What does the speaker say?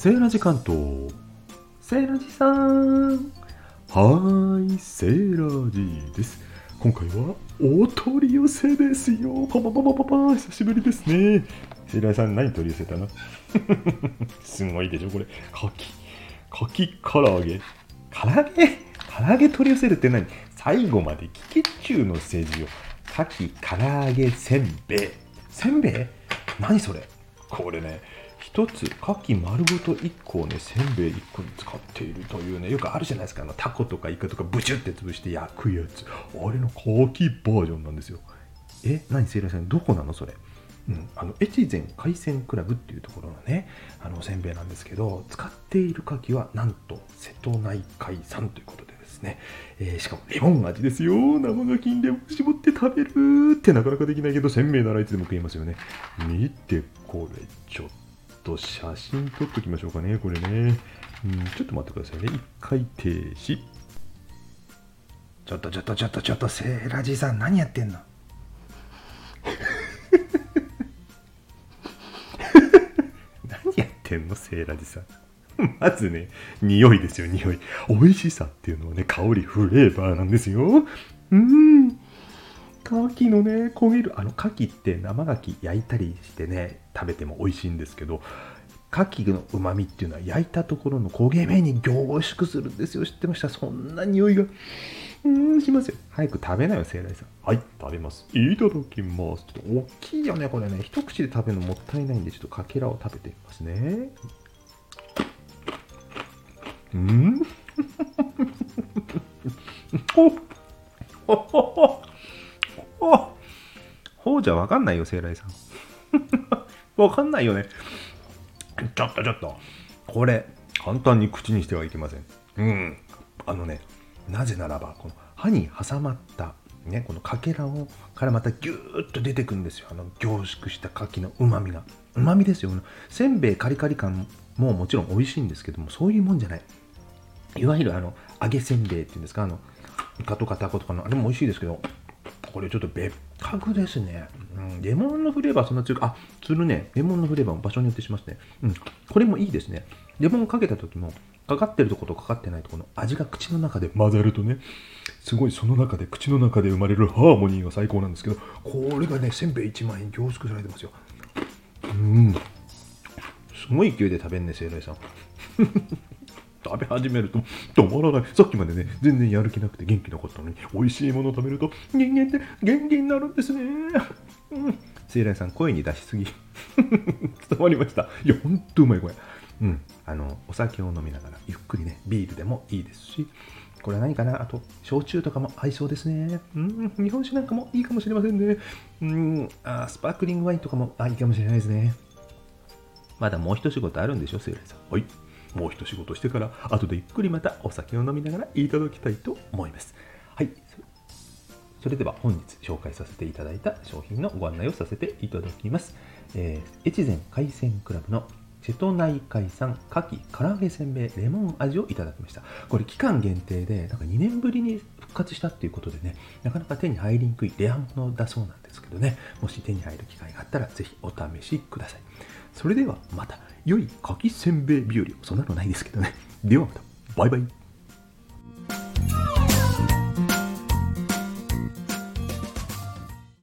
セーラジ関東。セーラジさん。はーい、セーラジです。今回はお取り寄せですよ。パパパパパパ久しぶりですね。セーラジさん何取り寄せたの？すごいでしょ、これ。かき、かき唐揚げ。唐揚げ？唐揚げ取り寄せるって何？最後まで聞けっちゅうの政治よ。かき、唐揚げ、せんべい。せんべい？何それ？これね、一つ、かき丸ごと1個をね、せんべい1個に使っているというね、よくあるじゃないですか、あのタコとかイカとかブチュって潰して焼くやつ。あれのかきバージョンなんですよ。え、何セイラさん、どこなの？それ。うん、あの越前海鮮クラブっていうところのねあのせんべいなんですけど使っている牡蠣はなんと瀬戸内海産ということでですね、えーしかもレモン味ですよ生牡蠣にレモン絞って食べるってなかなかできないけどせんべいならいつでも食えますよね見てこれちょっと写真撮っときましょうかねこれね、うん、ちょっと待ってくださいね。一回停止。ちょっとちょっとちょっとちょっとセーラジさん何やってんの？何やってんの？セーラジさん。まずね匂いですよ匂い。美味しさっていうのはね香りフレーバーなんですよ。うん。牡蠣のね焦げるあの牡蠣って生牡蠣焼いたりしてね食べても美味しいんですけど牡蠣の旨味っていうのは焼いたところの焦げ目に凝縮するんですよ。知ってました？そんな匂いが。うんしますよ。早く食べなよセイライさん。はい食べます。いただきます。ちょっと大きいよねこれね。一口で食べるのもったいないんでちょっとかけらを食べてみますね。うん。ほうじゃわかんないよセイライさん。わかんないよね。ちょっとちょっと。これ簡単に口にしてはいけません。うん。あのねなぜならばこの歯に挟まったねこのかけらをからまたギューッと出てくんですよ。あの凝縮した牡蠣のうまみが。うまみですよ。せんべいカリカリ感ももちろん美味しいんですけどもそういうもんじゃない。いわゆるあの揚げせんべいっていうんですか？あのイカとかタコとかのあれも美味しいですけど。これちょっと別格ですね、うん、レモンのフレーバーそんな強くあするね。レモンのフレーバーも場所によってしますね。うん。これもいいですね。レモンかけた時もかかってるところとかかってないところの味が口の中で混ざるとねすごいその中で口の中で生まれるハーモニーが最高なんですけどこれがねせんべい1枚に凝縮されてますよ。うん。すごい勢いで食べんねセイライさん。食べ始めると止まらない。さっきまでね全然やる気なくて元気なかったのに美味しいものを食べると人間って元気になるんですね。うん。セイライさん声に出しすぎ。伝わりました。いやほんとうまいこれうん。あのお酒を飲みながらゆっくりねビールでもいいですしこれは何かな？あと焼酎とかも合いそうですね。うん。日本酒なんかもいいかもしれませんね。うん。あスパークリングワインとかもあいいかもしれないですね。まだもう一仕事あるんでしょ、セイライさん。はい。もう一仕事してから、後でゆっくりまたお酒を飲みながらいただきたいと思います。はい。それでは本日紹介させていただいた商品のご案内をさせていただきます。えー、越前海鮮クラブの瀬戸内海産牡蠣唐揚げせんべいレモン味をいただきました。これ期間限定で、なんか2年ぶりに復活したっていうことでね、なかなか手に入りにくいレア物だそうなんですけどね、もし手に入る機会があったら是非お試しください。それではまた良い牡蠣せんべい日和そんなのないですけどね。ではまた。バイバイ。